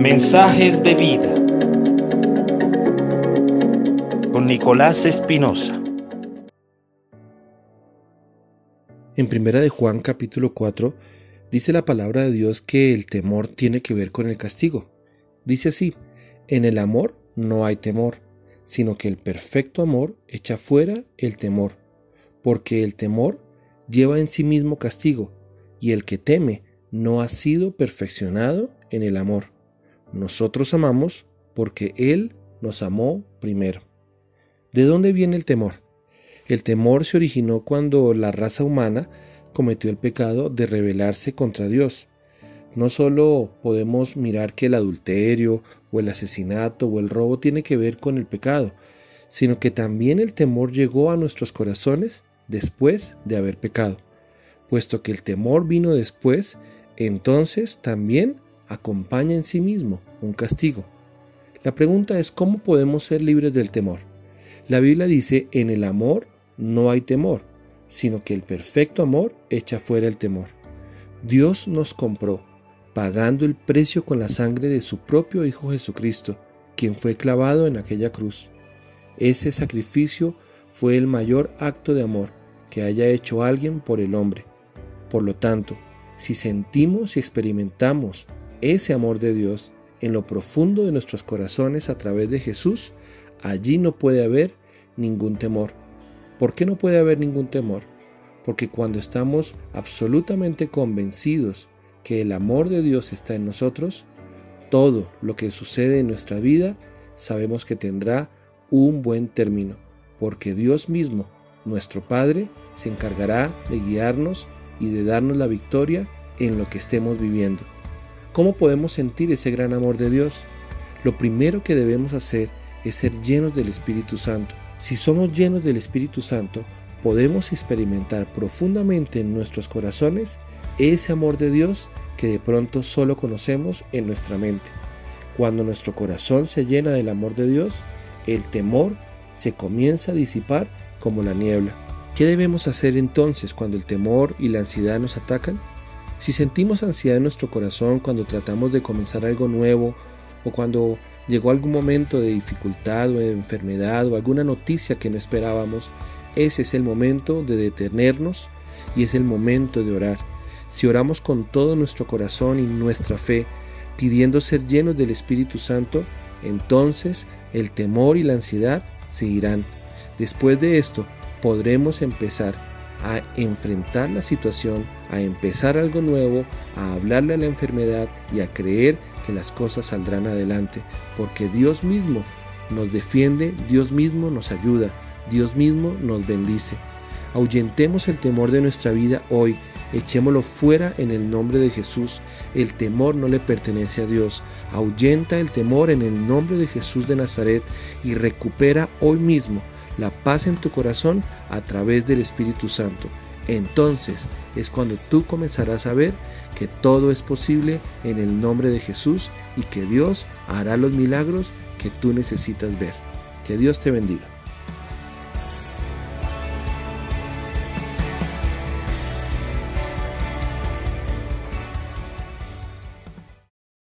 Mensajes de vida con Nicolás Espinosa. En Primera de Juan capítulo 4 dice la palabra de Dios que el temor tiene que ver con el castigo. Dice así, en el amor no hay temor, sino que el perfecto amor echa fuera el temor, porque el temor lleva en sí mismo castigo, y el que teme no ha sido perfeccionado en el amor. Nosotros amamos porque Él nos amó primero. ¿De dónde viene el temor? El temor se originó cuando la raza humana cometió el pecado de rebelarse contra Dios. No solo podemos mirar que el adulterio o el asesinato o el robo tiene que ver con el pecado, sino que también el temor llegó a nuestros corazones después de haber pecado. Puesto que el temor vino después, entonces también acompaña en sí mismo un castigo. La pregunta es cómo podemos ser libres del temor. La Biblia dice, en el amor no hay temor, sino que el perfecto amor echa fuera el temor. Dios nos compró, pagando el precio con la sangre de su propio Hijo Jesucristo, quien fue clavado en aquella cruz. Ese sacrificio fue el mayor acto de amor que haya hecho alguien por el hombre. Por lo tanto, si sentimos y experimentamos ese amor de Dios en lo profundo de nuestros corazones a través de Jesús, allí no puede haber ningún temor. ¿Por qué no puede haber ningún temor? Porque cuando estamos absolutamente convencidos que el amor de Dios está en nosotros, todo lo que sucede en nuestra vida sabemos que tendrá un buen término, porque Dios mismo, nuestro Padre, se encargará de guiarnos y de darnos la victoria en lo que estemos viviendo. ¿Cómo podemos sentir ese gran amor de Dios? Lo primero que debemos hacer es ser llenos del Espíritu Santo. Si somos llenos del Espíritu Santo, podemos experimentar profundamente en nuestros corazones ese amor de Dios que de pronto solo conocemos en nuestra mente. Cuando nuestro corazón se llena del amor de Dios, el temor se comienza a disipar como la niebla. ¿Qué debemos hacer entonces cuando el temor y la ansiedad nos atacan? Si sentimos ansiedad en nuestro corazón cuando tratamos de comenzar algo nuevo o cuando llegó algún momento de dificultad o de enfermedad o alguna noticia que no esperábamos, ese es el momento de detenernos y es el momento de orar. Si oramos con todo nuestro corazón y nuestra fe, pidiendo ser llenos del Espíritu Santo, entonces el temor y la ansiedad se irán. Después de esto, podremos empezar a enfrentar la situación, a empezar algo nuevo, a hablarle a la enfermedad y a creer que las cosas saldrán adelante, porque Dios mismo nos defiende, Dios mismo nos ayuda, Dios mismo nos bendice. Ahuyentemos el temor de nuestra vida hoy, echémoslo fuera en el nombre de Jesús. El temor no le pertenece a Dios. Ahuyenta el temor en el nombre de Jesús de Nazaret y recupera hoy mismo la paz en tu corazón a través del Espíritu Santo. Entonces es cuando tú comenzarás a ver que todo es posible en el nombre de Jesús y que Dios hará los milagros que tú necesitas ver. Que Dios te bendiga.